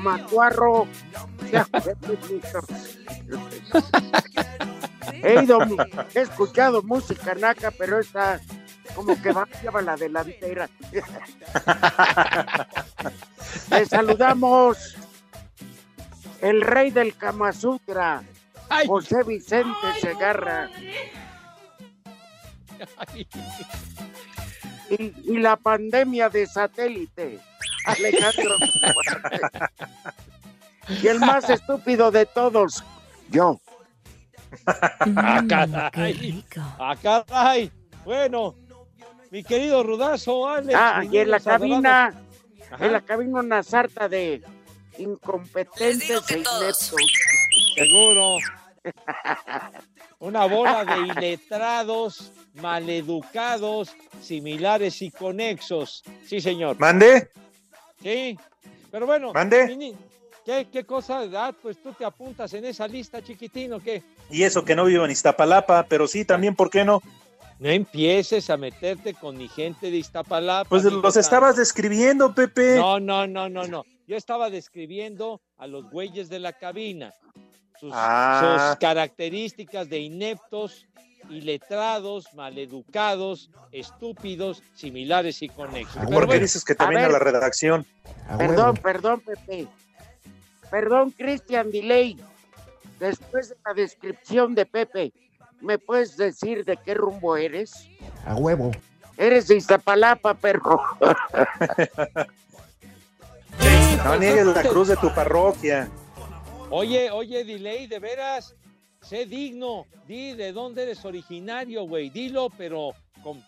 Macuarro. He ido, he escuchado música naca, pero esta como que va lleva la delantera. Le saludamos el rey del Kama Sutra, Ay. José Vicente Segarra. Y, y la pandemia de satélite, Alejandro. y el más estúpido de todos, yo. ¡Ah, caray! ¡Ah, caray! Bueno, mi querido Rudazo, Alex. Ah, y en la cabina, Ajá. en la cabina una sarta de incompetentes e ineptos. Seguro. Una bola de iletrados, maleducados, similares y conexos. Sí, señor. ¿Mande? Sí. Pero bueno. ¿Mande? ¿Qué, ¿Qué cosa? Ah, pues tú te apuntas en esa lista, chiquitín, ¿o qué? Y eso que no vivo en Iztapalapa, pero sí, también, ¿por qué no? No empieces a meterte con mi gente de Iztapalapa. Pues los estabas describiendo, Pepe. No, no, no, no, no. Yo estaba describiendo a los güeyes de la cabina. Sus, Ah. sus características de ineptos, iletrados, maleducados, estúpidos, similares y conexos. Pero ¿Por qué bueno, dices que también a, ver. la redacción? Perdón, perdón, Pepe. Perdón, Cristian Delay. Después de la descripción de Pepe, ¿me puedes decir de qué rumbo eres? A huevo. Eres de Iztapalapa, perro. No niegues la cruz de tu parroquia. Oye, oye, Delay, de veras, sé digno. Di de dónde eres originario, güey. Dilo, pero con...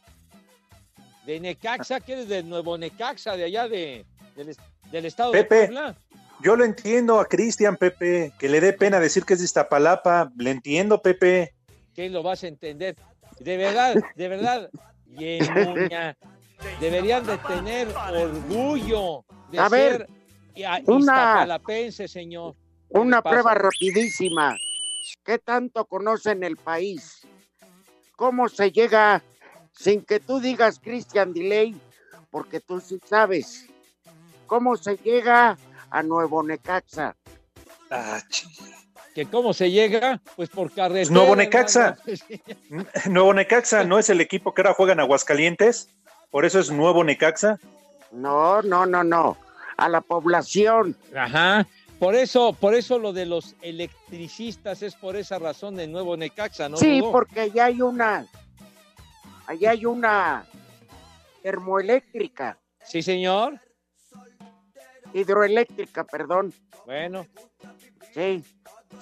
de Necaxa, que eres de Nuevo Necaxa, de allá de, del, est- del estado Pepe. de Puebla. Yo lo entiendo a Cristian, Pepe, que le dé pena decir que es de Iztapalapa. Le entiendo, Pepe. ¿Qué lo vas a entender? De verdad, de verdad, Yemuña, deberían de tener orgullo de A ser ver, una- iztapalapense, señor. ¿Qué Una prueba rapidísima. ¿Qué tanto conocen el país? ¿Cómo se llega sin que tú digas Cristian Delay? Porque tú sí sabes. ¿Cómo se llega a Nuevo Necaxa? Ah, ¿Que cómo se llega? Pues por carretera. Nuevo Necaxa. Nuevo Necaxa no es el equipo que ahora juega en Aguascalientes. Por eso es Nuevo Necaxa. No, no, no, no. A la población. Ajá. Por eso, por eso lo de los electricistas es por esa razón de Nuevo Necaxa, ¿no? sí, porque allá hay una. Allá hay una termoeléctrica, Sí, señor. hidroeléctrica, perdón. Bueno, Sí,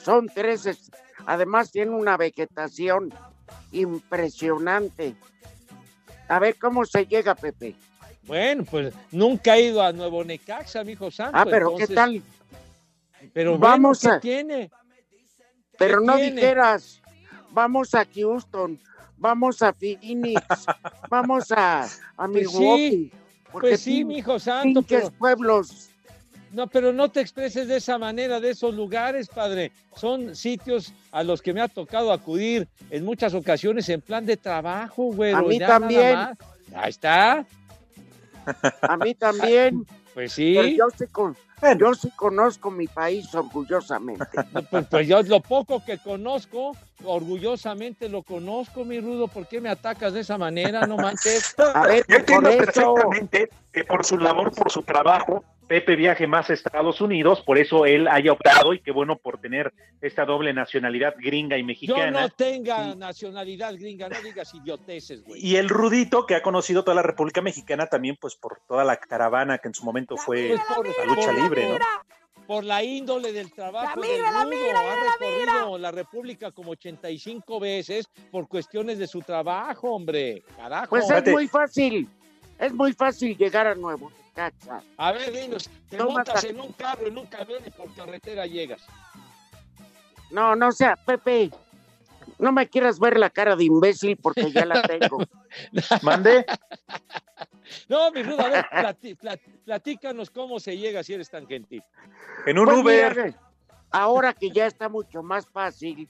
son tres. es- Además tiene una vegetación impresionante. A ver cómo se llega, Pepe. bueno, pues nunca he ido a Nuevo Necaxa, mi hijo santo. Ah, pero ¿qué tal? Pero Vamos bueno, ¿qué a- tiene? Pero ¿Qué no tiene? dijeras, vamos a Houston, vamos a Phoenix, vamos a, a Pues Milwaukee. sí, Pues sí, mi hijo santo, pinches pero pueblos. no, pero no te expreses de esa manera de esos lugares, padre. Son sitios a los que me ha tocado acudir en muchas ocasiones en plan de trabajo, güey. A mí también. Ahí está. A mí también. Pues Pero sí, yo sí, con- yo sí conozco mi país orgullosamente. pues, pues yo lo poco que conozco, orgullosamente lo conozco, mi Rudo. ¿Por qué me atacas de esa manera? No manches. A ver, yo entiendo perfectamente que por su labor, por su trabajo, Pepe viaje más a Estados Unidos, por eso él haya optado y qué bueno por tener esta doble nacionalidad gringa y Yo mexicana. no tenga nacionalidad gringa, no digas idioteces, güey. Y el Rudito, que ha conocido toda la República Mexicana también, pues por toda la caravana que en su momento fue Pues la lucha libre, ¿no? por la índole del trabajo La del migra, ha recorrido la República como 85 veces por cuestiones de su trabajo, hombre. Carajo. Pues es muy fácil. Es muy fácil llegar a Nuevo Necaxa. A ver, dinos, te Toma, montas ta- en un carro, en un camión y por carretera llegas. No, no sea, Pepe. No me quieras ver la cara de imbécil porque ya la tengo. Mande. No, mi Rudo, a ver, platícanos cómo se llega si eres tan gentil. En un Pues Uber. mira, ahora que ya está mucho más fácil,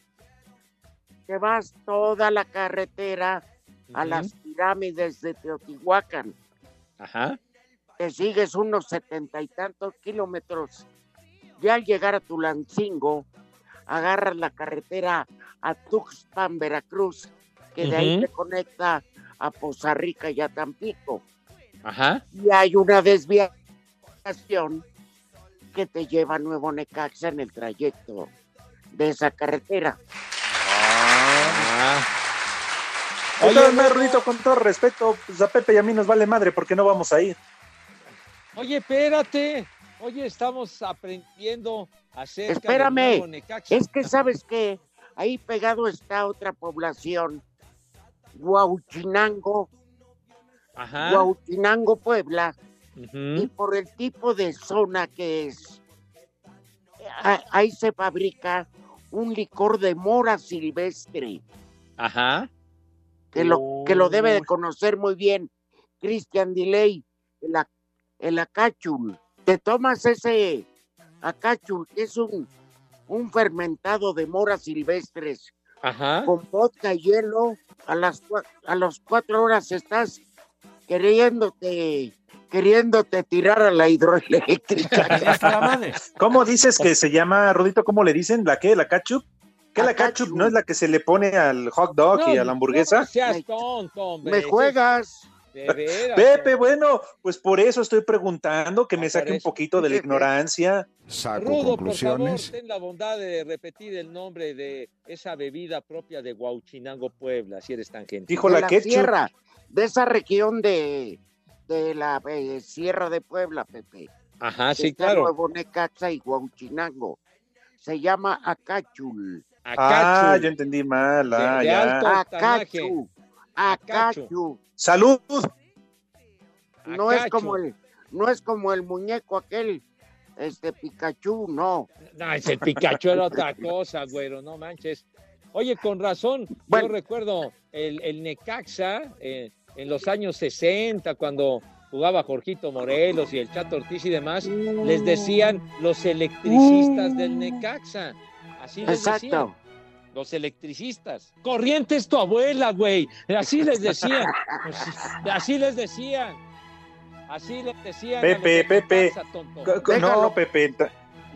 te vas toda la carretera a las pirámides de Teotihuacán. Ajá. Te sigues unos setenta y tantos kilómetros. Ya al llegar a Tulancingo, agarras la carretera a Tuxpan, Veracruz, que de ahí te conecta a Poza Rica y a Tampico. Ajá. y hay una desviación que te lleva a Nuevo Necaxa en el trayecto de esa carretera. Ah. Oye, Oye, Rudito, con todo respeto, pues a Pepe y a mí nos vale madre porque no vamos a ir. Oye, espérate. Oye, estamos aprendiendo Espérame. del nuevo Necaxa. Es que sabes que ahí pegado está otra población, Huauchinango, Ajá. Huauchinango, Puebla, y por el tipo de zona que es, a- ahí se fabrica un licor de mora silvestre, Ajá. Que lo, que lo debe de conocer muy bien Christian Delay, el, el acachul. Te tomas ese acachul, que es un, un fermentado de moras silvestres, Ajá. con vodka y hielo, a las, a las cuatro horas estás queriéndote, queriéndote tirar a la hidroeléctrica. ¿Cómo dices que se llama, Rudito? ¿Cómo le dicen? ¿La qué? ¿La ketchup? ¿Qué la La ketchup? ketchup. ¿No es la que se le pone al hot dog y a la hamburguesa? No seas tonto, hombre. Me juegas. De veras. Pepe, bueno, pues por eso estoy preguntando que Ah, me saque un poquito de la ignorancia. Saco Rudo, por favor, conclusiones. ten la bondad de repetir el nombre de esa bebida propia de Huauchinango, Puebla, si eres tan gentil. Dijo de la la ketchup. sierra, de esa región de, de la eh, Sierra de Puebla, Pepe. Ajá, sí, Está claro. Nuevo Necaxa y Huauchinango. Se llama Acachul. Ah, yo entendí mal. Ah, De- de ya. Acachu. Acachu. Salud. No es como el, no es como el muñeco aquel, este Pikachu, no. No, es el Pikachu era otra cosa, güero, no manches. Oye, con razón, Bueno. yo recuerdo el, el Necaxa eh, en los años 60, cuando jugaba Jorgito Morelos y el Chato Ortiz y demás, les decían los electricistas del Necaxa. Así les decían. Exacto. Los electricistas. Corriente es tu abuela, güey. Así les decían. Pues, así les decían. Así les decían. Pepe, Pepe. Co- Déjalo. No, Pepe.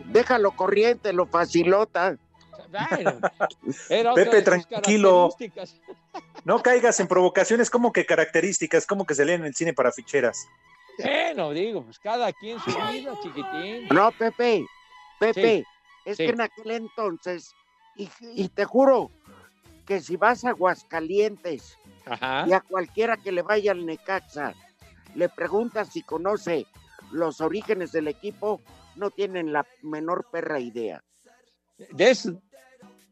Déjalo corriente, lo facilota. Bueno, era otra Pepe, tranquilo. No caigas en provocaciones como que características, como que se leen en el cine para ficheras. Bueno, digo, pues cada quien su vida, chiquitín. No, Pepe, Pepe, Sí, es sí. que en aquel entonces, y, y te juro que si vas a Aguascalientes Ajá. y a cualquiera que le vaya al Necaxa, le preguntas si conoce los orígenes del equipo, no tienen la menor perra idea. De eso,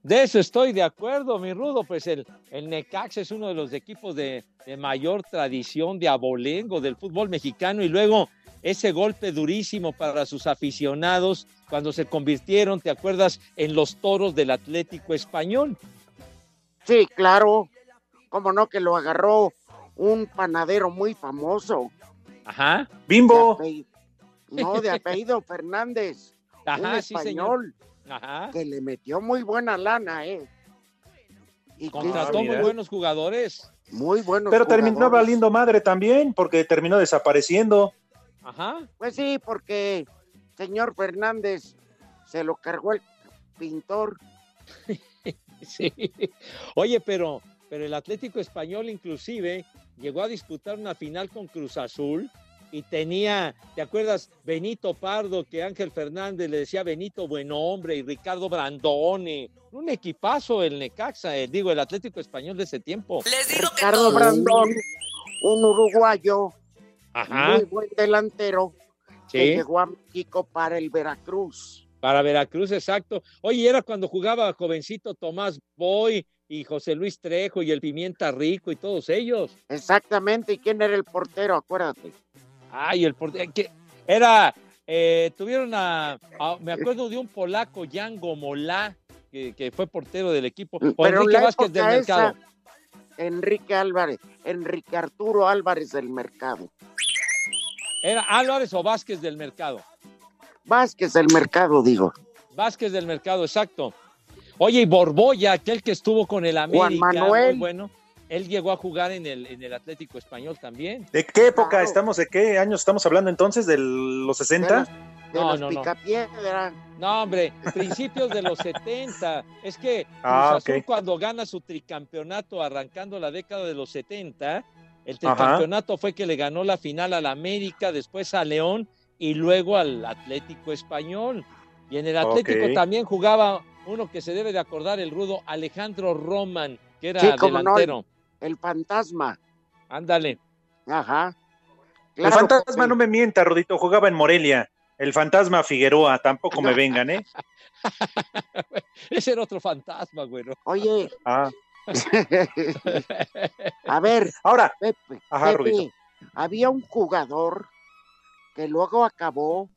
de eso estoy de acuerdo, mi rudo. Pues el, el Necaxa es uno de los equipos de, de mayor tradición de abolengo del fútbol mexicano y luego ese golpe durísimo para sus aficionados cuando se convirtieron, ¿te acuerdas?, en los toros del Atlético Español. Sí, claro, como no que lo agarró un panadero muy famoso, Ajá, de Bimbo. apellido- no, de apellido Fernández, un ajá, sí, señor. español Ajá. que le metió muy buena lana, ¿eh? Y Contrató muy buenos jugadores. muy buenos Pero terminó valiendo madre también, porque terminó desapareciendo. Ajá. Pues sí, porque señor Fernández se lo cargó el pintor. Sí. Oye, pero, pero el Atlético Español inclusive llegó a disputar una final con Cruz Azul y tenía, ¿te acuerdas? Benito Pardo, que Ángel Fernández le decía Benito buen hombre y Ricardo Brandone. Un equipazo el Necaxa, eh, digo, el Atlético Español de ese tiempo. Les digo que Ricardo. Brandón, un uruguayo, Ajá. muy buen delantero, que llegó a México para el Veracruz. para Veracruz, exacto. Oye, era cuando jugaba jovencito Tomás Boy y José Luis Trejo y el Pimienta Rico y todos ellos. Exactamente, ¿y quién era el portero? Acuérdate. Ay, el portero, que era, eh, tuvieron a, a- me acuerdo de un polaco, Jan Gomolá, que, que fue portero del equipo, o Pero Enrique Vázquez del Mercado. esa, Enrique Álvarez, Enrique Arturo Álvarez del Mercado. Era Álvarez o Vázquez del Mercado. Vázquez del Mercado, digo. Vázquez del Mercado, exacto. Oye, y Borboya, aquel que estuvo con el América, Manuel. muy bueno, él llegó a jugar en el, en el Atlético Español también. ¿De qué época Claro. estamos? ¿De qué años estamos hablando entonces? ¿De los De 60? los, de No, los no, no. Picapiedra. No, hombre, principios de los 70. Es que Cruz Ah, Azul cuando gana su tricampeonato arrancando la década de los 70, el Ajá. tricampeonato fue que le ganó la final al América, después a León y luego al Atlético Español. Y en el Atlético también jugaba uno que se debe de acordar, el rudo Alejandro Roman, que era Sí, cómo no. delantero. El fantasma. Ándale. Ajá. el fantasma no me mienta, Rodito, jugaba en Morelia. El fantasma Figueroa, tampoco me vengan, ¿eh? Ese era otro fantasma, güero. Oye, Ah. A ver, Ahora, Pepe, Ajá, Pepe, Rudito. había un jugador que luego acabó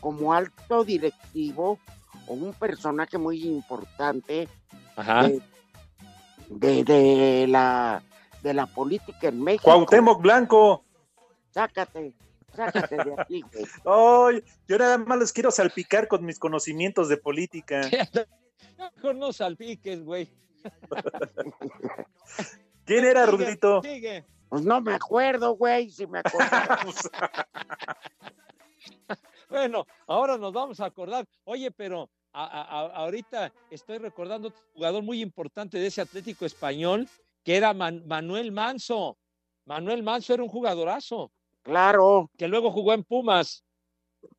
como alto directivo o un personaje muy importante Ajá. de, de- de la de la política en México. Cuauhtémoc Blanco. Sácate, sácate de aquí, güey. Yo nada más los quiero salpicar con mis conocimientos de política. Mejor no salpiques, güey. ¿Quién era, Sigue, Rudito? sigue. Pues no me acuerdo, güey, si me acuerdo. Bueno, ahora nos vamos a acordar. Oye, pero a- a- a- ahorita estoy recordando otro jugador muy importante de ese Atlético español, que era Man- Manuel Manso. Manuel Manso era un jugadorazo, claro, que luego jugó en Pumas.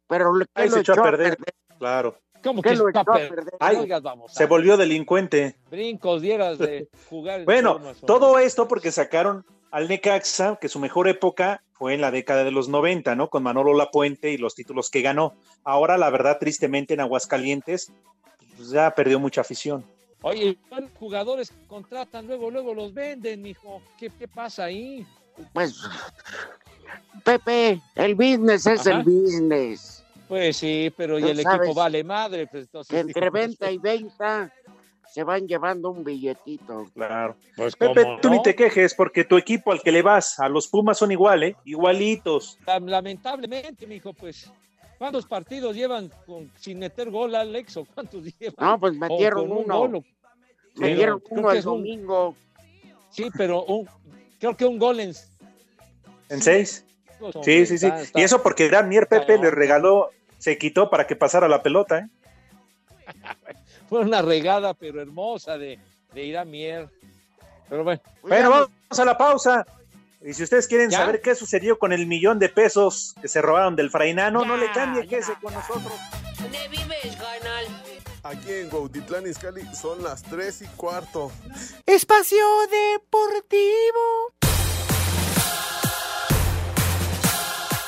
pero ¿qué Ahí lo se echó a echó a perder. perder? Claro. ¿Cómo ¿Qué que lo está echó a per- perder? Ay, Oigas, vamos, Se volvió delincuente. brincos dieras de jugar. en Bueno, todo esto porque sacaron al Necaxa, que su mejor época fue en la década de los 90, ¿no? Con Manolo Lapuente y los títulos que ganó. Ahora, la verdad, tristemente en Aguascalientes, pues ya perdió mucha afición. Oye, son jugadores que contratan, luego, luego los venden, mijo. ¿Qué, qué pasa ahí? Pues, Pepe, el business es Ajá. el business. Pues sí, pero y el equipo vale madre. Pues, entonces, entre venta y venta se van llevando un billetito. Claro. Pues, Pepe, ¿cómo tú no? ni te quejes porque tu equipo al que le vas, a los Pumas son igual, ¿eh? Igualitos. Lam- Lamentablemente, mijo, pues, ¿cuántos partidos llevan con- sin meter gol, Alex? ¿O cuántos llevan? No, pues metieron un uno. gol, o- Me Pero dieron creo uno el un- domingo. Sí, pero un- creo que un gol en... ¿En seis? Sí, sí, sí. está- está- Y eso porque Gran Mier Pepe No. le regaló, se quitó para que pasara la pelota, ¿eh? Fue una regada, pero hermosa de, de ir a Mier. Pero bueno, Bueno, vamos a la pausa. Y si ustedes quieren ¿Ya? saber qué sucedió con el millón de pesos que se robaron del Frainano, no le cambie, quédese con nosotros. ¿Dónde vives, carnal? Aquí en Gautitlán Izcalli son las 3 y cuarto. Espacio Deportivo.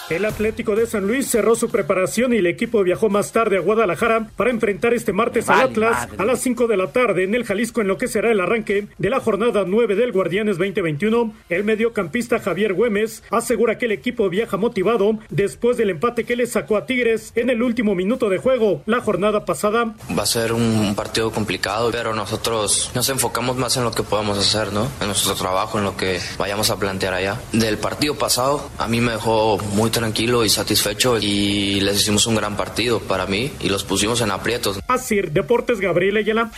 El Atlético de San Luis cerró su preparación y el equipo viajó más tarde a Guadalajara para enfrentar este martes al Atlas madre. a las 5 de la tarde en el Jalisco en lo que será el arranque de la jornada 9 del Guardianes 2021. El mediocampista Javier Güemes asegura que el equipo viaja motivado después del empate que le sacó a Tigres en el último minuto de juego la jornada pasada. Va a ser un partido complicado, pero nosotros nos enfocamos más en lo que podamos hacer, ¿no? En nuestro trabajo, en lo que vayamos a plantear allá. Del partido pasado, a mí me dejó muy tranquilo y satisfecho y les hicimos un gran partido para mí y los pusimos en aprietos. Así, Deportes Gabriel Ayala.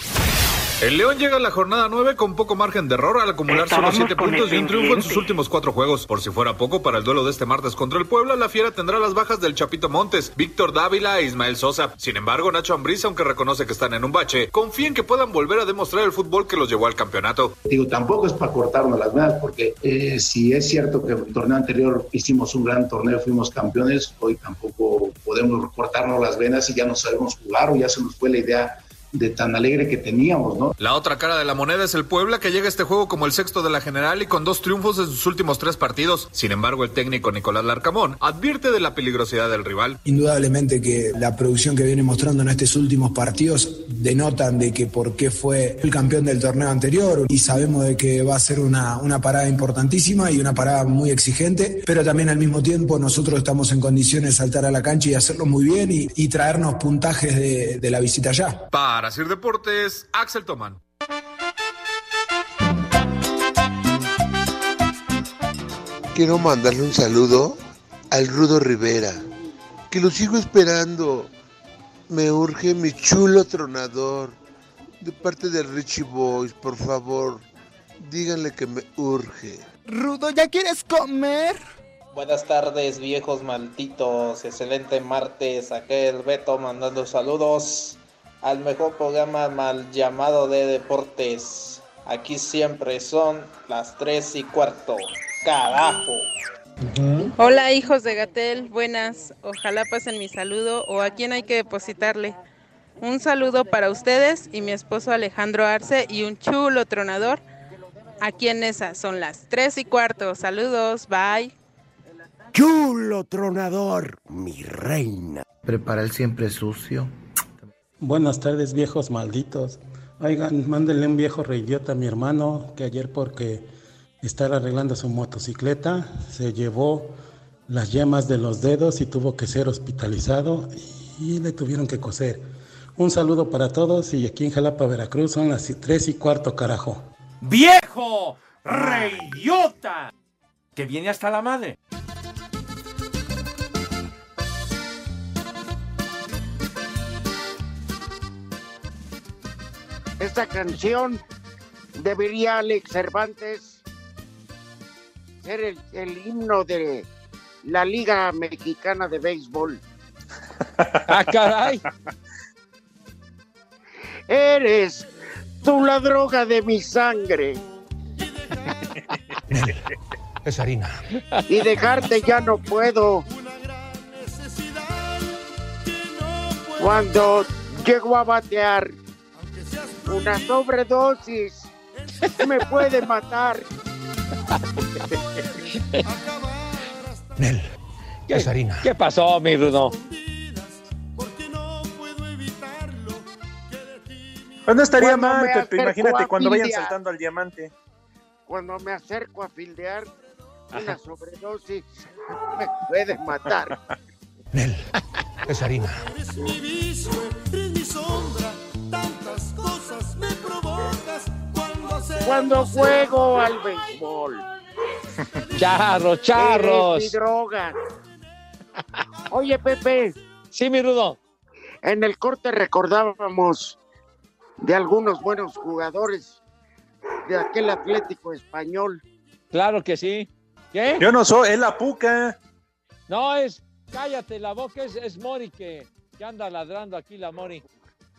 El León llega a la jornada 9 con poco margen de error al acumular solo Estábamos 7 con puntos y un triunfo en sus últimos cuatro juegos. Por si fuera poco, para el duelo de este martes contra el Puebla, la Fiera tendrá las bajas del Chapito Montes, Víctor Dávila e Ismael Sosa. Sin embargo, Nacho Ambriz, aunque reconoce que están en un bache, confía en que puedan volver a demostrar el fútbol que los llevó al campeonato. Digo, tampoco es para cortarnos las venas, porque eh, si es cierto que el torneo anterior hicimos un gran torneo, fuimos campeones, hoy tampoco podemos cortarnos las venas y ya no sabemos jugar o ya se nos fue la idea de tan alegre que teníamos, ¿no? La otra cara de la moneda es el Puebla, que llega a este juego como el sexto de la general y con dos triunfos en sus últimos tres partidos. Sin embargo, el técnico Nicolás Larcamón advierte de la peligrosidad del rival. Indudablemente que la producción que viene mostrando en estos últimos partidos denotan de que por qué fue el campeón del torneo anterior y sabemos de que va a ser una, una parada importantísima y una parada muy exigente, pero también al mismo tiempo nosotros estamos en condiciones de saltar a la cancha y hacerlo muy bien y, y traernos puntajes de, de la visita allá. Para Sir Deportes, Axel Tomán. Quiero mandarle un saludo al Rudo Rivera, que lo sigo esperando. Me urge mi chulo tronador. De parte de Richie Boys, por favor, díganle que me urge. Rudo, ¿ya quieres comer? Buenas tardes, viejos malditos. Excelente martes. Aquel Beto mandando saludos al mejor programa mal llamado de deportes. Aquí siempre son las 3 y cuarto. Carajo. Hola hijos de Gatel, buenas. Ojalá pasen mi saludo o a quién hay que depositarle. Un saludo para ustedes y mi esposo Alejandro Arce y un chulo tronador. Aquí en esa son las tres y cuarto. Saludos, bye. Chulo tronador, mi reina. Prepara el siempre sucio. Buenas tardes, viejos malditos. Oigan, mándenle un viejo reidiota a mi hermano que ayer porque estar arreglando su motocicleta se llevó las yemas de los dedos y tuvo que ser hospitalizado y le tuvieron que coser. Un saludo para todos y aquí en Jalapa, Veracruz son las tres y cuarto, carajo. ¡Viejo! ¡Reidiota! Que viene hasta la madre. Esta canción debería Alex Cervantes ser el, el himno de la Liga Mexicana de Béisbol. ¡Ah, caray! Eres tú la droga de mi sangre. Es harina. Y dejarte ya no puedo. Cuando llego a batear una sobredosis me puede matar. Nel, ¿Qué, es harina. ¿Qué pasó, mi Rudo? Pues no estaría Cuando mal, Pepe. Imagínate cuando vayan saltando al diamante. Cuando me acerco a fildear una sobredosis me puede matar. Nel, es harina. Eres mi vicio, eres mi sombra, tantas cosas me provocas cuando juego al béisbol. Charros, charros. Eres mi droga. Oye, Pepe. Sí, mi Rudo. En el corte recordábamos de algunos buenos jugadores de aquel Atlético español. Claro que sí. ¿Qué? Yo no soy, es la puca. No, es. Cállate, la boca es, es Mori que, que anda ladrando aquí la Mori.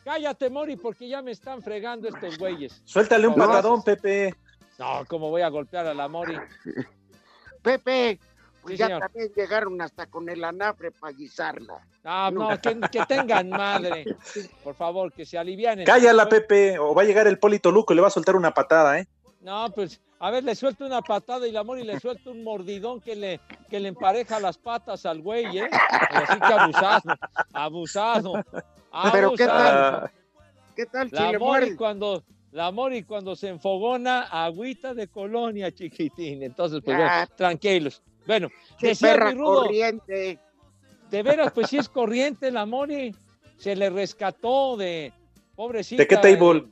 Cállate, Mori, porque ya me están fregando estos güeyes. Suéltale un No, patadón, Pepe. No, ¿cómo voy a golpear a la Mori? Pepe, pues Sí, ya señor. también llegaron hasta con el anafre para guisarla. Ah, no, que, que tengan madre. Por favor, que se alivianen. Cállala, Pepe, o va a llegar el Polito Luco y le va a soltar una patada, ¿eh? No, pues, a ver, le suelto una patada y la Mori le suelto un mordidón que le, que le empareja las patas al güey, ¿eh? Así que abusado, abusado. Pero ¿qué tal? ¿Qué tal La le Mori cuando, la Mori cuando se enfogona, agüita de colonia, chiquitín. Entonces, pues bueno, Ah. tranquilos. Bueno, Qué decía perra mi Rudo, corriente. de veras, pues sí es corriente la Mori. Se le rescató de pobrecita. ¿De qué table?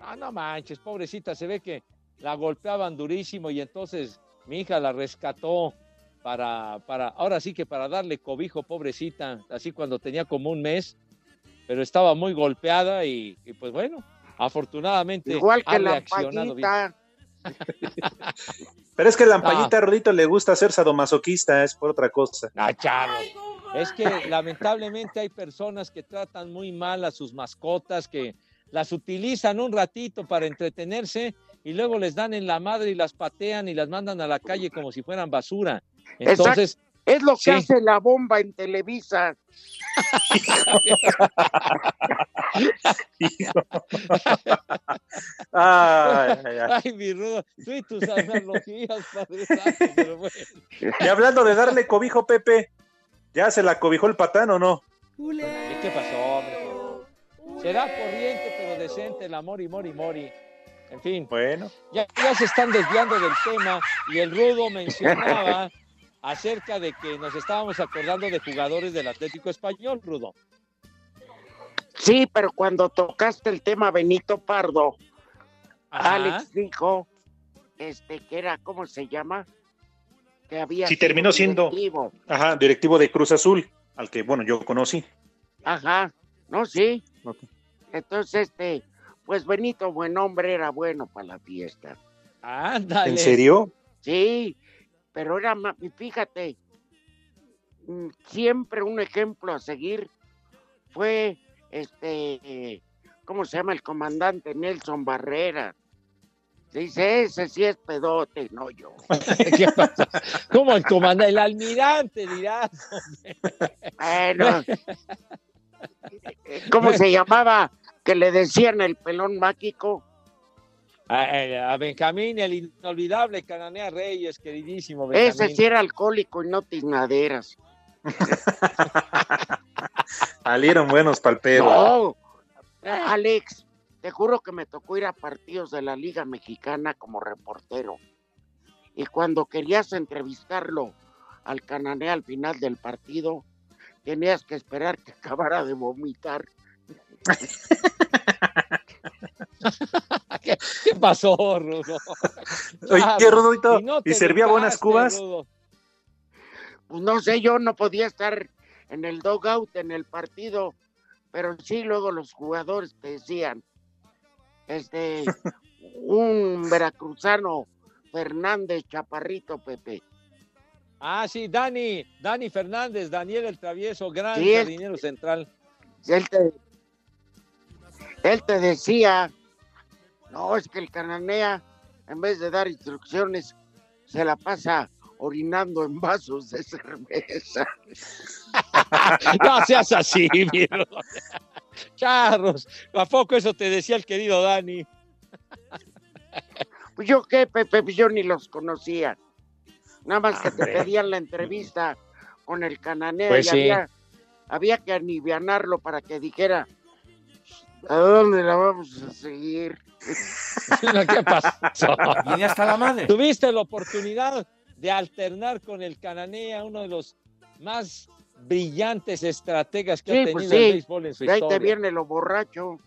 Ah, no manches, pobrecita, se ve que la golpeaban durísimo y entonces mi hija la rescató para, para, ahora sí que para darle cobijo, pobrecita, así cuando tenía como un mes, pero estaba muy golpeada y, y pues bueno, afortunadamente Igual ha que la reaccionado bien. Pero es que la Lampañita Rodito le gusta ser sadomasoquista, es por otra cosa. Ah. Es que lamentablemente hay personas que tratan muy mal a sus mascotas, que las utilizan un ratito para entretenerse y luego les dan en la madre y las patean y las mandan a la calle como si fueran basura. Entonces, Exacto. Es lo que sí. hace la bomba en Televisa. Ay, ay, ay. ay, mi rudo, tú y tus analogías, Padre Santo, pero bueno. Y hablando de darle cobijo, Pepe, ¿ya se la cobijó el patán o no? ¿Y qué pasó, hombre? Será corriente, pero decente el amor y mori mori. En fin. Bueno. Ya, ya se están desviando del tema y el Rudo mencionaba acerca de que nos estábamos acordando de jugadores del Atlético Español, Rudo. Sí, pero cuando tocaste el tema Benito Pardo, Ajá. Alex dijo este que era, ¿cómo se llama? Que había Sí, terminó siendo directivo. ajá, directivo de Cruz Azul, al que, bueno, yo conocí. Ajá, no, sí. Ok. Entonces, este, pues Benito, buen hombre, era bueno para la fiesta. Ándale. ¿En serio? Sí, pero era más, fíjate, mm, siempre un ejemplo a seguir fue este, ¿cómo se llama el comandante Nelson Barrera? Se dice, ese sí es pedote, no yo. ¿Qué pasa? ¿Cómo el comandante? El almirante, dirás. Bueno, ¿cómo se llamaba? Que le decían el pelón mágico. A, Benjamín, el inolvidable Cananea Reyes, queridísimo Benjamín. Ese sí era alcohólico y no tiznaderas. Salieron buenos palperos. No, Alex, te juro que me tocó ir a partidos de la Liga Mexicana como reportero. Y cuando querías entrevistarlo al Canané al final del partido, tenías que esperar que acabara de vomitar. ¿Qué, qué pasó, Rudo? Oye, Claro, Rodito, no ¿y servía buenas cubas? Rudo. Pues no sé, yo no podía estar en el dogout en el partido, pero sí luego los jugadores te decían, este, un veracruzano, Fernández Chaparrito Pepe. Ah, sí, Dani, Dani Fernández, Daniel el Travieso, gran Sí, jardinero central. Él te, él te decía, no, es que el cananea, en vez de dar instrucciones, se la pasa orinando en vasos de cerveza. No seas así, Rudo. Charros, ¿a poco eso te decía el querido Dani? Pues yo qué, Pepe, Pues yo ni los conocía. Nada más que te pedían la entrevista con el cananea Pues y sí. había, había que anivianarlo para que dijera, ¿a dónde la vamos a seguir? ¿Qué pasó? Viene hasta la madre. Tuviste la oportunidad de alternar con el Cananea, uno de los más brillantes estrategas que ha Sí, tenido pues el béisbol en su de ahí te historia. viene lo borracho.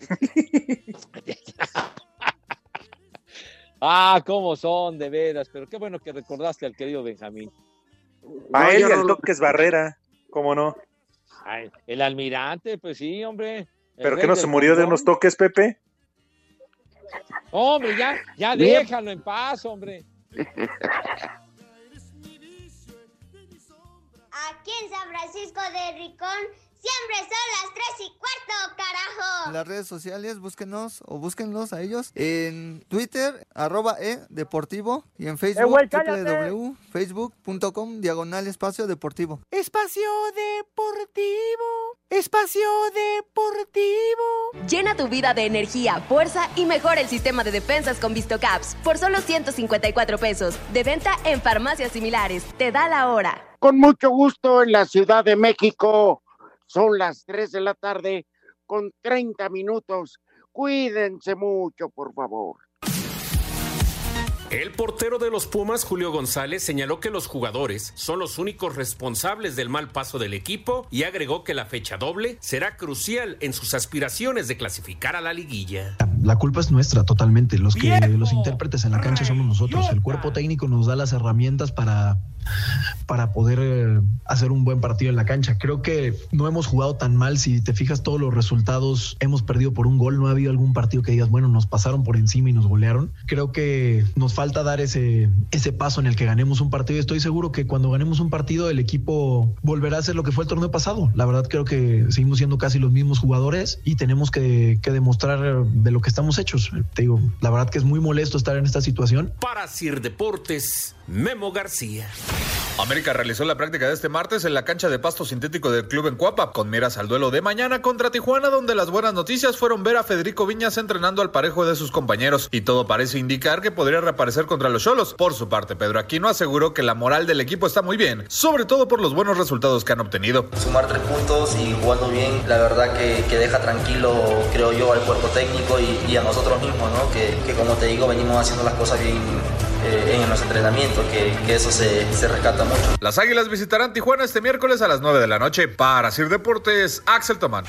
Ah, cómo son, de veras, pero qué bueno que recordaste al querido Benjamín. A No, él yo y al no lo- Toques Barrera, ¿cómo no? Ay, el almirante, pues sí, hombre. ¿Pero que no se murió de unos toques, Pepe? Hombre, ya, ya Bien. déjalo en paz, hombre. Aquí en San Francisco de Ricón siempre son las 3 y cuarto, carajo. En las redes sociales, búsquenos o búsquenlos a ellos en Twitter, arroba e deportivo y en Facebook, güey, cállate. www.facebook.com, diagonal espacio deportivo. Espacio deportivo, espacio deportivo. Llena tu vida de energía, fuerza y mejora el sistema de defensas con VistoCaps por solo 154 pesos. De venta en farmacias similares. Te da la hora. Con mucho gusto en la Ciudad de México. Son las 3 de la tarde con 30 minutos. Cuídense mucho, por favor. El portero de los Pumas, Julio González, señaló que los jugadores son los únicos responsables del mal paso del equipo y agregó que la fecha doble será crucial en sus aspiraciones de clasificar a la liguilla. La culpa es nuestra totalmente. Los que los intérpretes en la cancha somos nosotros. El cuerpo técnico nos da las herramientas para, para poder eh, hacer un buen partido en la cancha. Creo que no hemos jugado tan mal. Si te fijas todos los resultados, hemos perdido por un gol. No ha habido algún partido que digas, bueno, nos pasaron por encima y nos golearon. Creo que nos falta dar ese, ese paso en el que ganemos un partido. Y estoy seguro que cuando ganemos un partido, el equipo volverá a ser lo que fue el torneo pasado. La verdad, creo que seguimos siendo casi los mismos jugadores y tenemos que, que demostrar de lo que estamos hechos. Te digo, la verdad que es muy molesto estar en esta situación. Para Sir Deportes, Memo García. América realizó la práctica de este martes en la cancha de pasto sintético del club en Cuapa, con miras al duelo de mañana contra Tijuana, donde las buenas noticias fueron ver a Federico Viñas entrenando al parejo de sus compañeros, y todo parece indicar que podría reaparecer contra los Cholos. Por su parte, Pedro Aquino aseguró que la moral del equipo está muy bien, sobre todo por los buenos resultados que han obtenido. Sumar tres puntos y jugando bien, la verdad que, que deja tranquilo, creo yo, al cuerpo técnico y, y a nosotros mismos, ¿no? Que, que, como te digo, venimos haciendo las cosas bien eh, en los entrenamientos, que, eso se, se rescata mucho. Las Águilas visitarán Tijuana este miércoles a las 9 de la noche. Para Sir Deportes, Axel Tomán.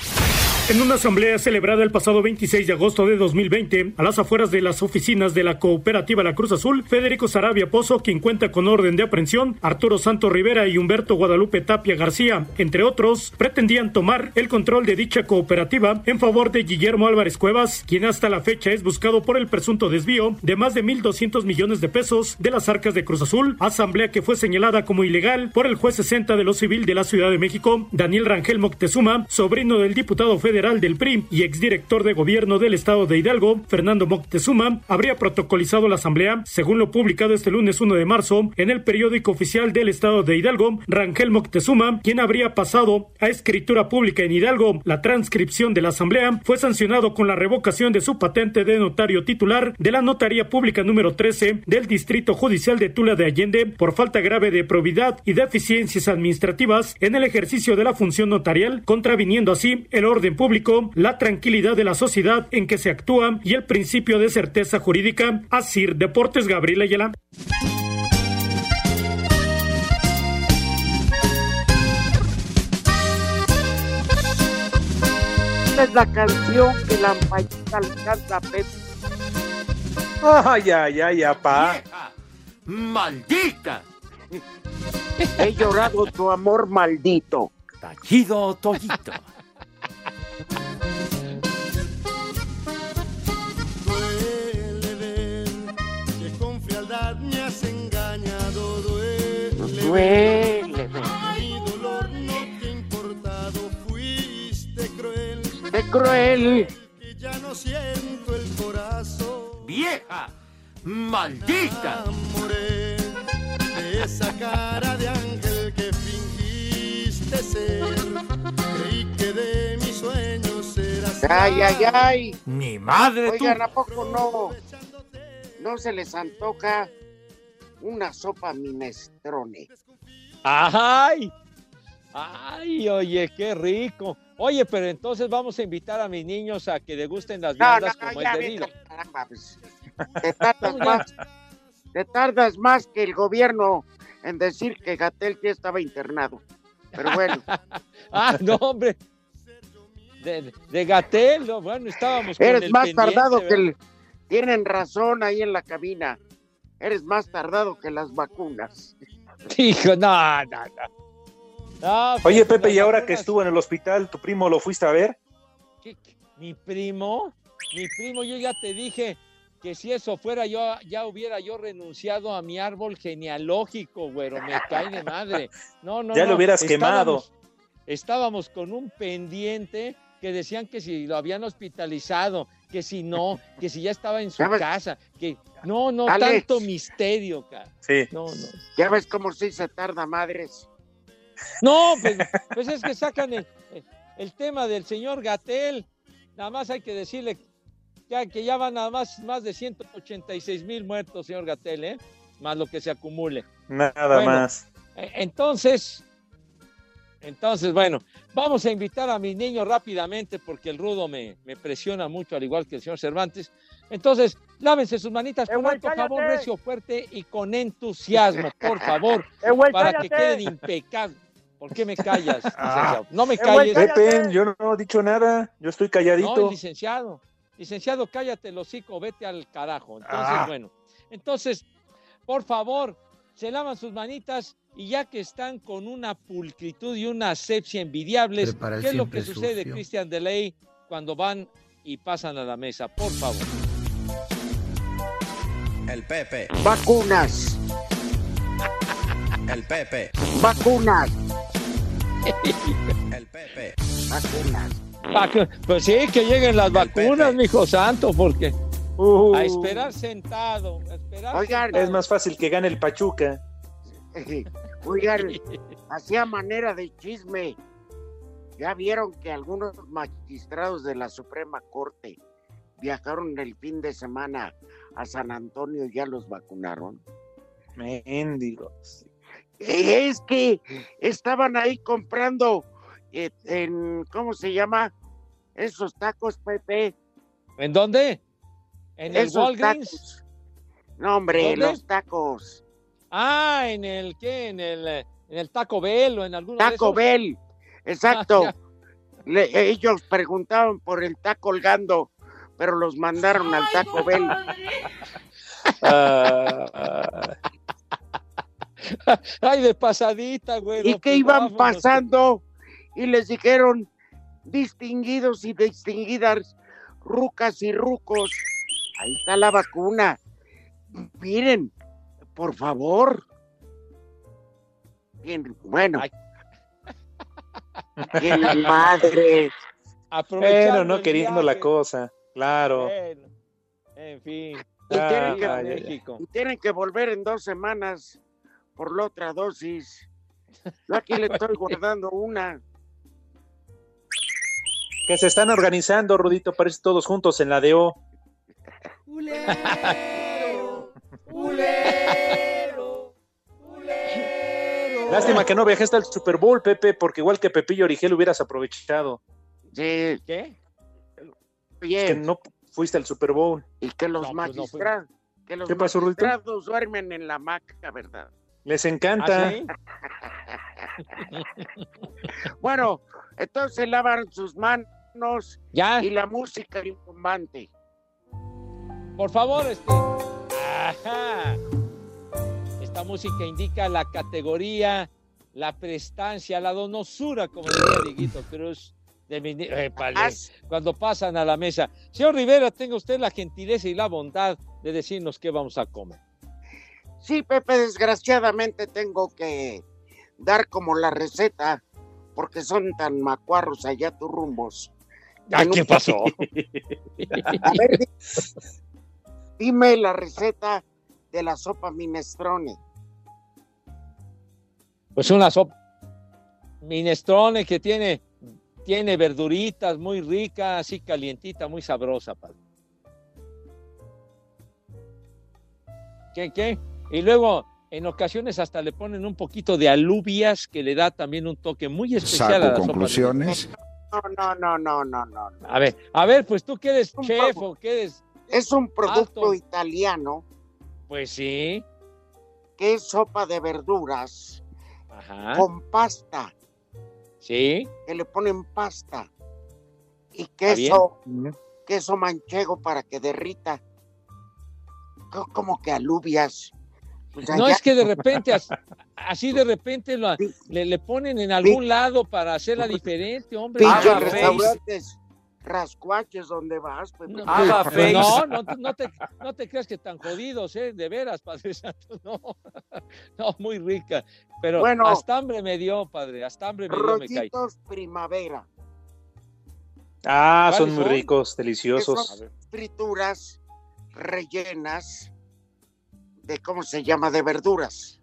En una asamblea celebrada el pasado 26 de agosto de 2020, a las afueras de las oficinas de la cooperativa La Cruz Azul, Federico Sarabia Pozo, quien cuenta con orden de aprehensión, Arturo Santos Rivera y Humberto Guadalupe Tapia García, entre otros, pretendían tomar el control de dicha cooperativa en favor de Guillermo Álvarez Cuevas, quien hasta la fecha es buscado por el presunto desvío de más de 1.200 millones de pesos de las arcas de Cruz Azul, asamblea que fue señalada como ilegal por el juez 60 de lo civil de la Ciudad de México, Daniel Rangel Moctezuma, sobrino del diputado federal del PRI y exdirector de gobierno del estado de Hidalgo, Fernando Moctezuma, habría protocolizado la asamblea, según lo publicado este lunes 1 de marzo en el periódico oficial del estado de Hidalgo, Rangel Moctezuma, quien habría pasado a escritura pública en Hidalgo. La transcripción de la asamblea fue sancionado con la revocación de su patente de notario titular de la Notaría Pública número 13 del Distrito Judicial de Tula de Allende por falta grave de probidad y deficiencias administrativas en el ejercicio de la función notarial, contraviniendo así el orden público público, la tranquilidad de la sociedad en que se actúa y el principio de certeza jurídica. Asir Deportes Gabriel Ayala. Esta es la canción que la ampallita le canta a Pepe. Ay, ay, ay, apá. ¡Maldita! He llorado tu amor maldito. Tallido Toyito. Ver. Mi dolor no te ha importado, fuiste cruel. ¡Qué cruel! Que ya no siento el corazón. ¡Vieja! ¡Maldita! Amoré de esa cara de ángel que fingiste ser. Creí que de mis sueños eras. ¡Ay, ay, ay! ¡Mi madre Oigan, tú! ¿a poco no? ¿No se les antoja una sopa minestrone? ¡Ay! ¡Ay, oye, qué rico! Oye, pero entonces vamos a invitar a mis niños a que degusten las No, viandas no, como ya, es debido. caramba, pues. Te tardas más, te tardas más que el gobierno en decir que Gatel ya estaba internado. Pero bueno, Ah, no, hombre. De, de Gatel, no, bueno, estábamos con eres el más tardado que el... Tienen razón ahí en la cabina. Eres más tardado que las vacunas. Hijo, no, no, no. No, Oye, pues, Pepe, y ahora que estuvo en el hospital, ¿tu primo lo fuiste a ver? Mi primo, mi primo, yo ya te dije que si eso fuera yo, ya hubiera yo renunciado a mi árbol genealógico, güero, me cae de madre. No, no, Ya lo hubieras quemado. Estábamos con un pendiente que decían que si lo habían hospitalizado, que si no, que si ya estaba en su ¿Sabes? casa, que no, no, Alex. tanto misterio, cara. Sí. No, no. Ya ves cómo sí se tarda, madres. No, pues, pues es que sacan el, el tema del señor Gatel. Nada más hay que decirle ya, que ya van nada más, más de 186 mil muertos, señor Gatel, ¿eh? Más lo que se acumule. Nada Bueno, más. Eh, Entonces, entonces, bueno, vamos a invitar a mis niños rápidamente porque el rudo me, me presiona mucho, al igual que el señor Cervantes. Entonces, lávense sus manitas con alto jabón recio, fuerte y con entusiasmo, por favor, Eh, para que queden impecables. ¿Por qué me callas? Ah. licenciado? no me Eh, calles. Pepe, yo no he dicho nada. Yo estoy No, calladito. el licenciado. licenciado, cállate el hocico, vete al carajo. Entonces, Ah. bueno, entonces, por favor, se lavan sus manitas y ya que están con una pulcritud y una asepsia envidiables, ¿qué es lo que sucede, sucio. Cristian Deley, cuando van y pasan a la mesa? Por favor. El Pepe. Vacunas, El Pepe. vacunas, El Pepe. vacunas. Vacu- Pues sí, que lleguen las vacunas, mijo santo, porque Uh, a esperar sentado, a esperar Oigan, sentado. es más fácil que gane el Pachuca. Oigan, hacía manera de chisme. Ya vieron que algunos magistrados de la Suprema Corte viajaron el fin de semana a San Antonio y ya los vacunaron. Mendigos. Es que estaban ahí comprando eh, en, ¿cómo se llama? Esos tacos, Pepe. ¿En dónde? ¿En el Esos Walgreens? tacos. No, hombre, ¿Dónde? los tacos. Ah, en el qué, en el, en el Taco Bell o en alguno de Taco esos. Bell, exacto. Ah, Le- ellos preguntaban por el taco colgando, pero los mandaron al Taco Bell. Ah, Ay, de pasadita, güey. y que pues, iban vámonos. pasando y les dijeron distinguidos y distinguidas, rucas y rucos, ahí está la vacuna. Miren, por favor. Bien, bueno. Qué madre. Aprovechando Pero no queriendo la cosa. Claro. Bueno, en fin. Y tienen, que, Ah, ya, ya. México. y tienen que volver en dos semanas por la otra dosis. Yo aquí le estoy guardando una. Que se están organizando, Rudito, parece todos juntos en la DO. Lástima que no viajaste al Super Bowl, Pepe, porque igual que Pepillo Origel hubieras aprovechado. Sí, ¿Qué? oye, Que no fuiste al Super Bowl. y que los No, pues no que los ¿Qué pasó, magistrados duermen en la hamaca, ¿verdad? Les encanta. ¿Ah, sí? Bueno, entonces lavan sus manos Ya, y la música rimbombante. Por favor, este. Ajá. Esta música indica la categoría, la prestancia, la donosura, como diría Dieguito Cruz. De mi- cuando pasan a la mesa. Señor Rivera, tenga usted la gentileza y la bondad de decirnos qué vamos a comer. Sí, Pepe, desgraciadamente tengo que dar como la receta, porque son tan macuarros allá tus rumbos. Ah, ¿Qué pasó? A ver, dime la receta de la sopa minestrone. Pues una sopa minestrone que tiene, tiene verduritas muy rica, así calientita, muy sabrosa, padre. ¿Qué, qué? Y luego, en ocasiones hasta le ponen un poquito de alubias que le da también un toque muy especial a la Saco sopa. conclusiones. No, no, no, no, no, no. no. A ver, a ver, pues tú que eres chef o que eres, Es un producto Alto. italiano. Pues sí, que es sopa de verduras ajá, con pasta, sí, que le ponen pasta. Y queso, queso manchego para que derrita. Co- Como que alubias. Pues No es que de repente, as- así de repente lo- le, le ponen en algún lado para hacerla diferente, hombre. face. restaurantes rascuaches donde vas. Pepe. No, Haga pero face. no, no, te- no te, no te creas que tan jodidos, ¿eh? De veras, Padre Santo, no. No, muy rica. Pero Bueno. hasta hambre me dio, Padre, hasta hambre me dio, me cae. Primavera. Ah, son ¿Cuáles muy son? ricos, deliciosos. son frituras rellenas de, ¿cómo se llama? De verduras.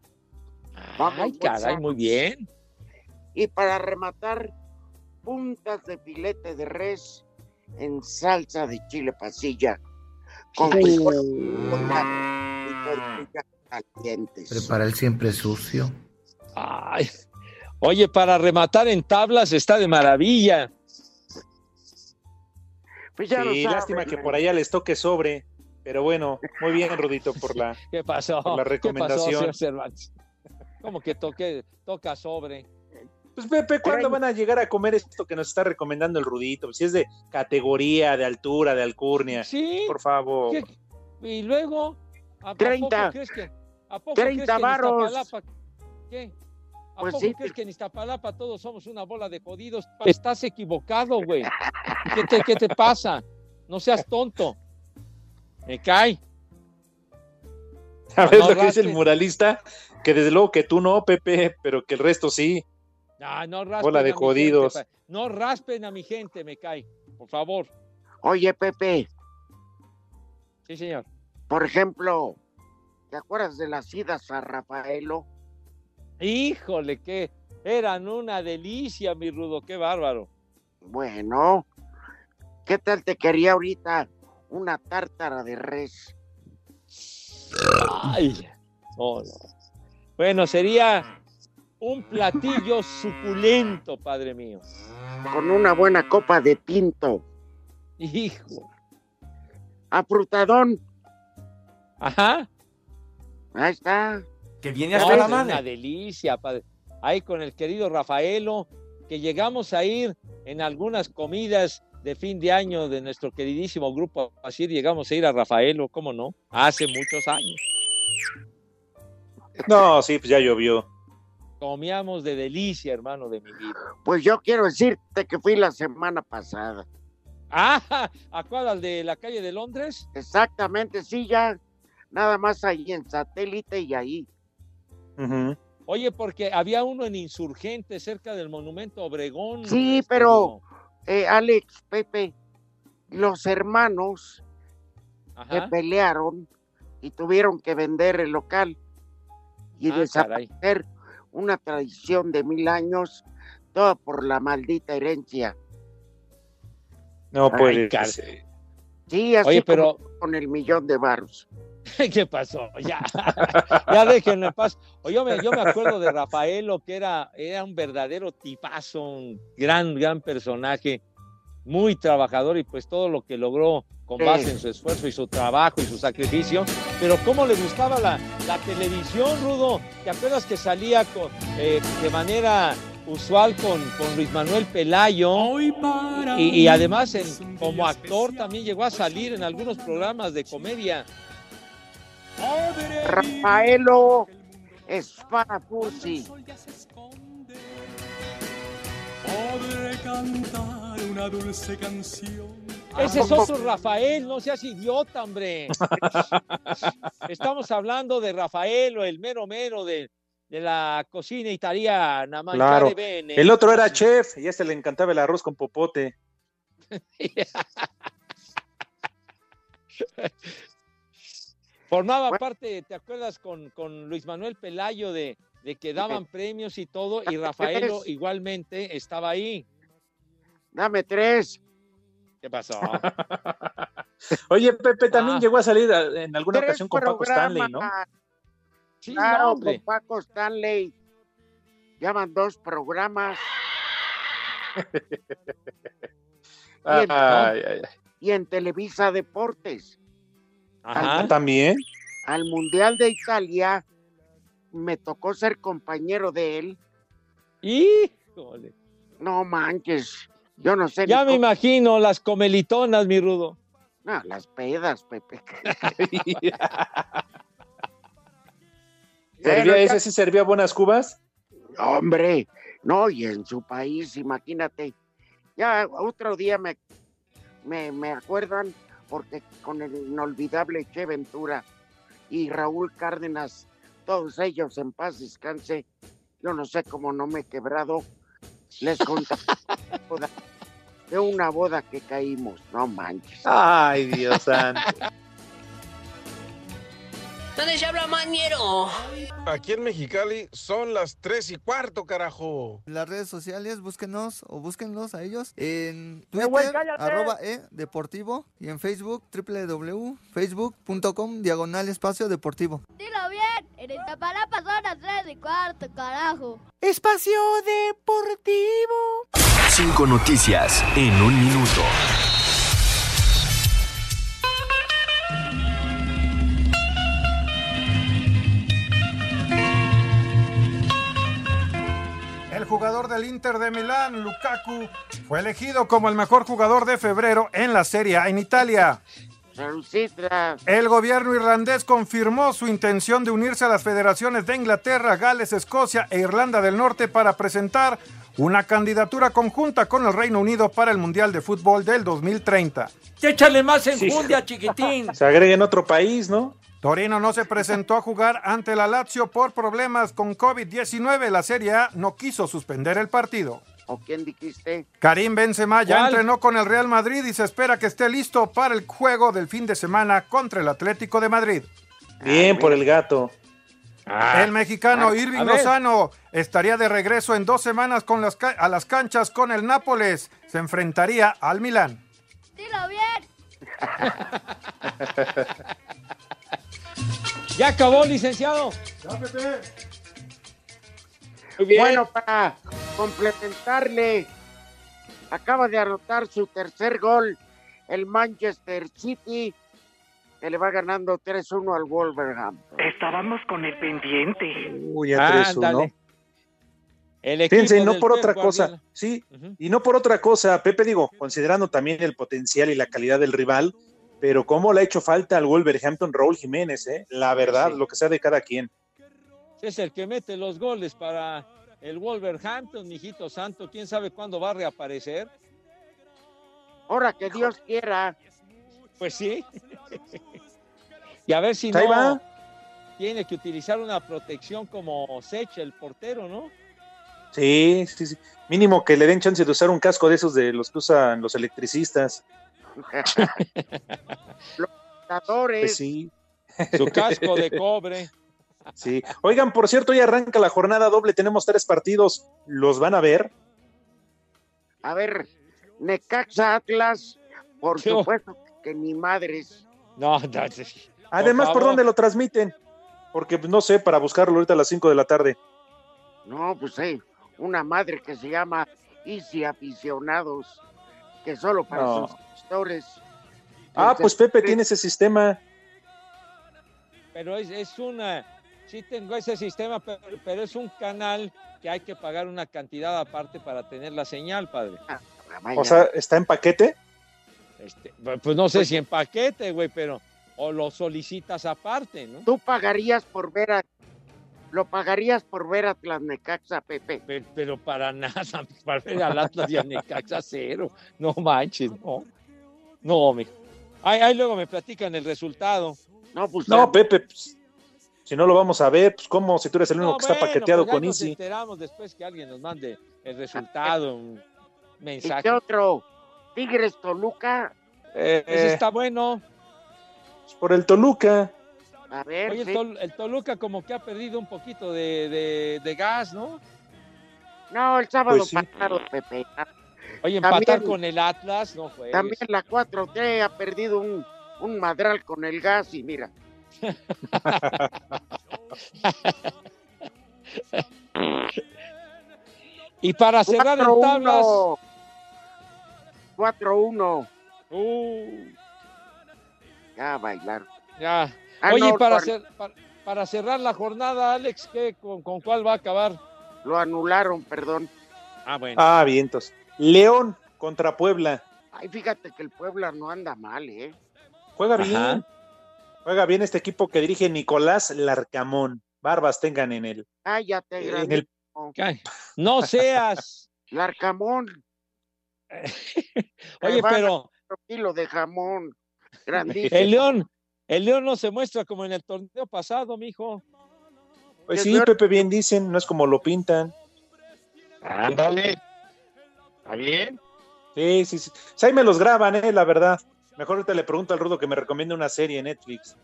Vamos, Ay, caray, muy bien. Y para rematar, puntas de filete de res en salsa de chile pasilla con frijol y tortillas calientes. Prepara el siempre sucio. Ay. Oye, para rematar en tablas está de maravilla. Pues ya lo Sí, lástima que por allá les toque sobre. Pero bueno, muy bien, Rudito, por la. ¿Qué pasó? Por la ¿Qué pasó, recomendación. señor Cervantes? ¿Cómo que toque, toca sobre? Pues Pepe, ¿cuándo van a llegar a comer esto que nos está recomendando el Rudito? Si es de categoría, de altura, de alcurnia. Sí. Por favor. ¿Qué? Y luego, ¿a, a 30. poco crees que, a poco 30 crees que en varos. Iztapalapa- ¿Qué? ¿A Pues poco sí. crees que en Iztapalapa todos somos una bola de jodidos? Estás equivocado, güey. ¿Qué te, ¿Qué te pasa? No seas tonto. Me cae. ¿Sabes No lo que dice el muralista? Que desde luego que tú no, Pepe, pero que el resto sí. Ah, no raspen Bola de a mi jodidos. gente, pa- no raspen a mi gente, me cae. Por favor. Oye, Pepe, Sí, señor. por ejemplo, ¿te acuerdas de las idas a Rafaelo? Híjole, que eran una delicia, mi rudo, qué bárbaro. Bueno, ¿qué tal te quería ahorita una tártara de res? Ay, no. Bueno, sería un platillo suculento, padre mío. Con una buena copa de tinto. Hijo. Afrutadón. Ajá. Ahí está. Que viene No, hasta la es una madre. delicia, padre. Ahí con el querido Rafaelo, que llegamos a ir en algunas comidas de fin de año de nuestro queridísimo grupo así llegamos a ir a Rafaelo, ¿cómo no? Hace muchos años. No, sí, pues ya llovió. Comíamos de delicia, hermano de mi vida. Pues yo quiero decirte que fui la semana pasada. Ah, ¿a cuál? ¿Al de la calle de Londres? Exactamente, sí, ya. Nada más ahí en satélite y ahí. Oye, porque había uno en Insurgente, cerca del Monumento Obregón. Sí, este, pero, eh, Alex, Pepe, los hermanos Ajá. que pelearon y tuvieron que vender el local y Ah, desaparecer una tradición de mil años, todo por la maldita herencia. No puede ser. Sí, así Oye, pero- con el millón de varos. ¿Qué pasó? Ya, ya déjenlo en paz. O yo, me, yo me acuerdo de Rafaelo, que era, era un verdadero tipazo, un gran, gran personaje, muy trabajador y pues todo lo que logró con Sí. base en su esfuerzo y su trabajo y su sacrificio. Pero cómo le gustaba la, la televisión, Rudo. ¿Te acuerdas que salía con, eh, de manera usual con, con Luis Manuel Pelayo? Y, y además en- como actor también llegó a salir en algunos programas de comedia. Rafaelo Esparafursi. Podré cantar una dulce canción. Ese es otro Rafael, no seas idiota, hombre. Estamos hablando de Rafael, o el mero mero de, de la cocina italiana. Claro. Bene. El otro era chef y a este le encantaba el arroz con popote. Formaba parte, ¿te acuerdas con, con Luis Manuel Pelayo de, de que daban premios y todo? Y Rafaelo igualmente estaba ahí. Dame tres. ¿Qué pasó? Oye, Pepe también Ah. llegó a salir a- en alguna Tres ocasión con Paco Stanley, ¿no? Sí, claro, no, con Paco Stanley. Llaman dos programas. Y en- ay, ay. Y en Televisa Deportes. Ah, también. Al Mundial de Italia me tocó ser compañero de él. Híjole. No manches. Yo no sé. Ya me cómo- imagino las comelitonas, mi rudo. No, las pedas, Pepe. ¿Servía, Bueno, ¿Ese sí servía buenas cubas? Hombre, no, y en su país, imagínate. Ya otro día me, me, me acuerdan porque con el inolvidable Che Ventura y Raúl Cárdenas, todos ellos en paz descanse, yo no sé cómo no me he quebrado, les conté de una boda que caímos, no manches. Ay, Dios santo. ¿Dónde se habla mañero? Aquí en Mexicali son las tres y cuarto, carajo. En las redes sociales, búsquenos o búsquenlos a ellos en güey, Twitter, arroba e deportivo y en Facebook, www.facebook.com, diagonal espacio deportivo. Dilo bien, en Iztapalapa son las tres y cuarto, carajo. Espacio Deportivo. Cinco noticias en un minuto. Jugador del Inter de Milán, Lukaku, fue elegido como el mejor jugador de febrero en la Serie A en Italia. El gobierno irlandés confirmó su intención de unirse a las federaciones de Inglaterra, Gales, Escocia e Irlanda del Norte para presentar una candidatura conjunta con el Reino Unido para el Mundial de Fútbol del 2030. Échale más enjundia, chiquitín. Se agrega en otro país, ¿no? Torino no se presentó a jugar ante la Lazio por problemas con COVID-19. La Serie A no quiso suspender el partido. ¿O quién dijiste? Karim Benzema ya ¿Cuál? entrenó con el Real Madrid y se espera que esté listo para el juego del fin de semana contra el Atlético de Madrid. Bien por el gato. el mexicano Ah, Irving. Lozano estaría de regreso en dos semanas con las ca- a las canchas con el Nápoles. Se enfrentaría al Milán. Dilo bien. Ya acabó, licenciado. Muy bien. Bueno, para complementarle, acaba de anotar su tercer gol el Manchester City, que le va ganando 3-1 al Wolverhampton. Estábamos con el pendiente. Uy, ya 3-1. Ándale. El equipo Fíjense, y no por otra cosa, Guardiola. sí, y no por otra cosa, Pepe, digo, considerando también el potencial y la calidad del rival, pero cómo le ha hecho falta al Wolverhampton Raúl Jiménez, ¿eh? La verdad, Sí. lo que sea de cada quien. Es el que mete los goles para el Wolverhampton, mijito santo. ¿Quién sabe cuándo va a reaparecer? Ahora que Dios quiera. Pues sí. y a ver si Ahí no va. tiene que utilizar una protección como Sech, el portero, ¿no? Sí, sí, sí. Mínimo que le den chance de usar un casco de esos de los que usan los electricistas. Pues sí. Su casco de cobre. Sí. Oigan, por cierto, hoy arranca la jornada doble, tenemos tres partidos, ¿los van a ver? A ver, Necaxa Atlas, por supuesto que ni madres. No, no, sí. Además, ¿por, favor. dónde lo transmiten? Porque pues, no sé, para buscarlo ahorita a las 5 de la tarde. No, pues hay una madre que se llama Easy Aficionados, que solo para No. suscriptores. Ah, pues Pepe tiene ese sistema. Pero es, es una, sí tengo ese sistema, pero, pero es un canal que hay que pagar una cantidad aparte para tener la señal, padre. O sea, ¿está en paquete? Este, pues no sé si en paquete, güey, pero o lo solicitas aparte, ¿no? Tú pagarías por ver a lo pagarías por ver a Atlas Necaxa, Pepe. Pe- Pero para nada, para ver al Atlas y a Necaxa cero. No manches, no. No, mijo. Ahí, ahí luego me platican el resultado. No, pues No, Pepe, pues, si no lo vamos a ver, pues ¿cómo? Si tú eres el único No, que está bueno, paqueteado pues con nos Easy. enteramos después que alguien nos mande el resultado, un ¿Y mensaje. qué otro? Tigres Toluca. Ese está bueno. Por el Toluca. A ver, Oye, el, sí. Tol- el Toluca como que ha perdido un poquito de, de- de gas, ¿no? No, el sábado Pues sí. pasado, Pepe. Oye, empatar También- con el Atlas, no fue. También la 4T ha perdido un, un madral con el gas y mira. Y para cerrar en 4-1. tablas. 4-1. Uh, Ya a bailar. ya. Ah, Oye, no, para, lo- cer- para, para cerrar la jornada, Alex, ¿qué, con, con cuál va a acabar? Lo anularon, perdón. Ah, bueno. Ah, vientos. León contra Puebla. Ay, fíjate que el Puebla no anda mal, ¿eh? Juega Ajá. bien. Juega bien este equipo que dirige Nicolás Larcamón. Barbas tengan en el. Cállate, En grande. el Ay, No seas. Larcamón. Oye, Te pero otro kilo de jamón. Grandísimo. el León, el León no se muestra como en el torneo pasado, mijo. Pues sí, Pepe, bien dicen, no es como lo pintan. Ándale. ¿Está bien? Sí, sí, sí. Pues ahí me los graban, eh, la verdad. Mejor ahorita le pregunto al Rudo que me recomiende una serie en Netflix.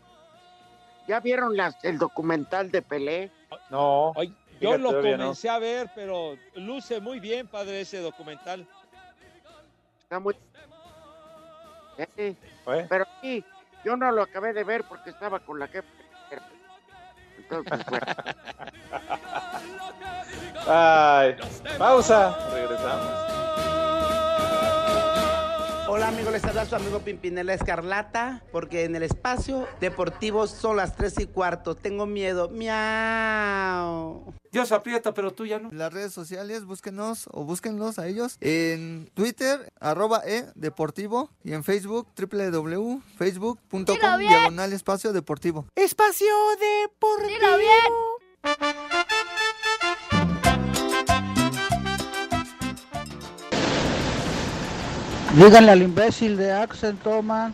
¿Ya vieron las, el documental de Pelé? No. Yo lo no. comencé a ver, pero luce muy bien, padre, ese documental. Está muy... ¿Eh? Pero sí, yo no lo acabé de ver porque estaba con la jefa. Entonces, bueno. Ay, pausa. Regresamos. Hola amigos les habla su amigo Pimpinela Escarlata, porque en el espacio deportivo son las 3 y cuarto. Tengo miedo. Miau. Dios aprieta, pero tú ya no. Las redes sociales, búsquenos o búsquenlos a ellos en Twitter, arroba e deportivo y en Facebook, www.facebook.com diagonal espacio deportivo. Espacio Deportivo. Díganle al imbécil de Axel Toman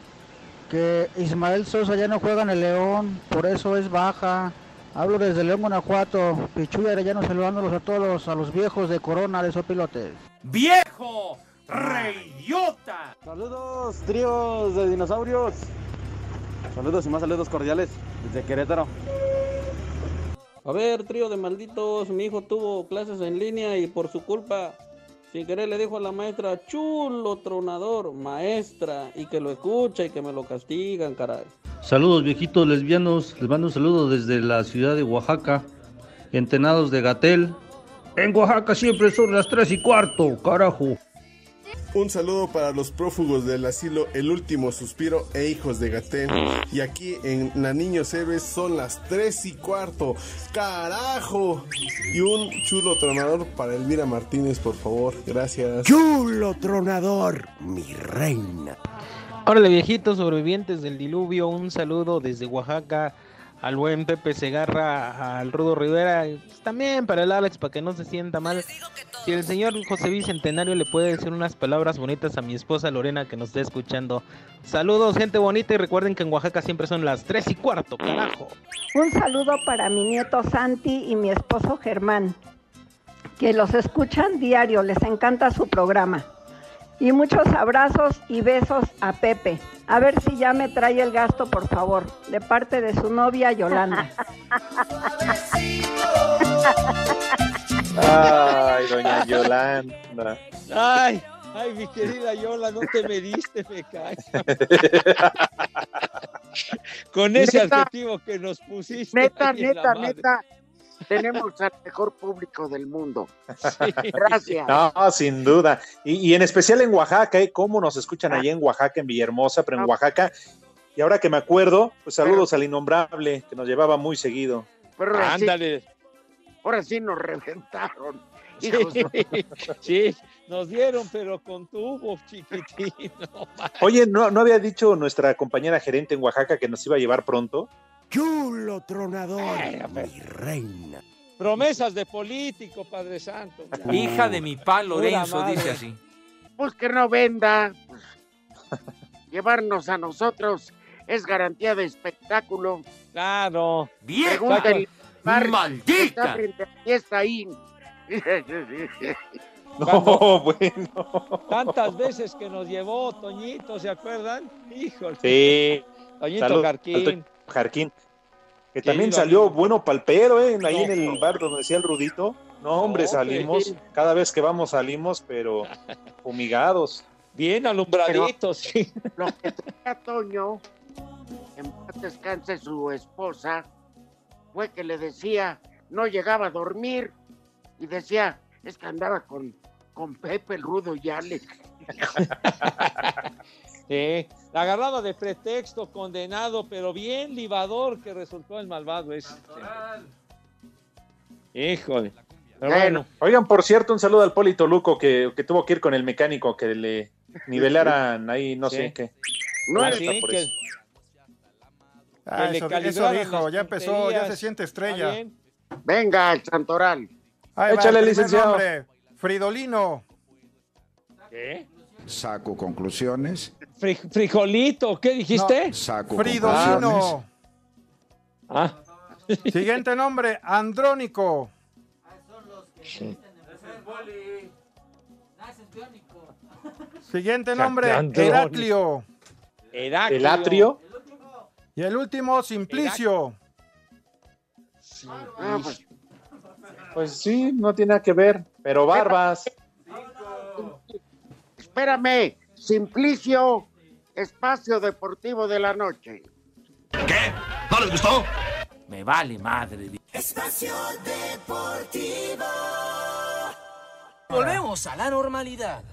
que Ismael Sosa ya no juega en el León, por eso es baja. Hablo desde León, Guanajuato. Pichuy Arellano saludándolos a todos los, a los viejos de Corona de Sopilotes. ¡Viejo! ¡Reyota! Saludos, tríos de dinosaurios. Saludos y más saludos cordiales desde Querétaro. A ver, trío de malditos, mi hijo tuvo clases en línea y por su culpa, sin querer le dijo a la maestra, chulo tronador, maestra, y que lo escucha y que me lo castigan, caray. Saludos viejitos lesbianos, les mando un saludo desde la ciudad de Oaxaca, entenados de Gatel. En Oaxaca siempre son las tres y cuarto, carajo. Un saludo para los prófugos del asilo El Último Suspiro e hijos de Gatén. Y aquí en La Niño Cebes son las 3 y cuarto. ¡Carajo! Y un chulo tronador para Elvira Martínez, por favor. Gracias. Chulo tronador, mi reina. Órale, viejitos sobrevivientes del diluvio, un saludo desde Oaxaca al buen Pepe Segarra, al Rudo Rivera, pues también para el Alex, para que no se sienta mal. Si el señor José Bicentenario le puede decir unas palabras bonitas a mi esposa Lorena que nos está escuchando. Saludos, gente bonita, y recuerden que en Oaxaca siempre son las 3 y cuarto, carajo. Un saludo para mi nieto Santi y mi esposo Germán, que los escuchan diario, les encanta su programa. Y muchos abrazos y besos a Pepe. A ver si ya me trae el gasto, por favor, de parte de su novia Yolanda. Ay, doña Yolanda. Ay, ay, mi querida Yola, no te mediste, me cae. Con ese Neta. adjetivo que nos pusiste. Neta, neta, neta. Tenemos al mejor público del mundo. Gracias. No, sin duda. Y, y en especial en Oaxaca, ¿eh? ¿Cómo nos escuchan allá en Oaxaca, en Villahermosa, pero en Oaxaca? Y ahora que me acuerdo, pues saludos al innombrable, que nos llevaba muy seguido. Pero ahora sí- Ándale. ahora sí nos reventaron. Sí, sí, nos dieron, pero con tubo, chiquitino. Oye, ¿no, ¿no había dicho nuestra compañera gerente en Oaxaca que nos iba a llevar pronto? Chulo tronador, mi reina. Promesas de político, Padre Santo. Hija de mi pa Lorenzo, dice así. Pues que no venda. llevarnos a nosotros es garantía de espectáculo. Claro. Bar ¡Maldita! está ahí. No, bueno. Tantas veces que nos llevó Toñito, ¿se acuerdan? Híjole. Sí. Toñito Jarquín. Jarquín. Que también salió amigo. bueno palpero, ¿eh? Ahí en el bar donde decía el Rudito. No, hombre, No, salimos. hombre. Cada vez que vamos salimos, pero fumigados. Bien alumbraditos, sí. Lo que tenía Toño, en paz descanse su esposa, fue que le decía, no llegaba a dormir, y decía, es que andaba con, con Pepe el Rudo y Alex. Sí, la agarraba de pretexto, condenado, pero bien libador que resultó el malvado ese. Híjole. Pero bueno, Oigan, por cierto, un saludo al Polito Luco que, que tuvo que ir con el mecánico que le nivelaran ahí, no Sí. sé qué. No neta, sí, por que- eso. Ah, que eso, eso dijo, ya empezó, ya se siente ¿Está estrella. Venga, el Santoral. Ahí Échale, el licenciado. nombre, Fridolino. ¿Qué? Saco conclusiones. Fri- frijolito, ¿qué dijiste? Saco. Fridolino. Ah, Siguiente nombre, Andrónico. Siguiente nombre. Heraclio. Heraclio. El atrio. Y el último, Simplicio. Ah, pues, Pues sí, no tiene nada que ver, pero barbas. espérame, Simplicio, espacio deportivo de la noche. ¿Qué? ¿No les gustó? Me vale madre. Espacio Deportivo. Volvemos a la normalidad.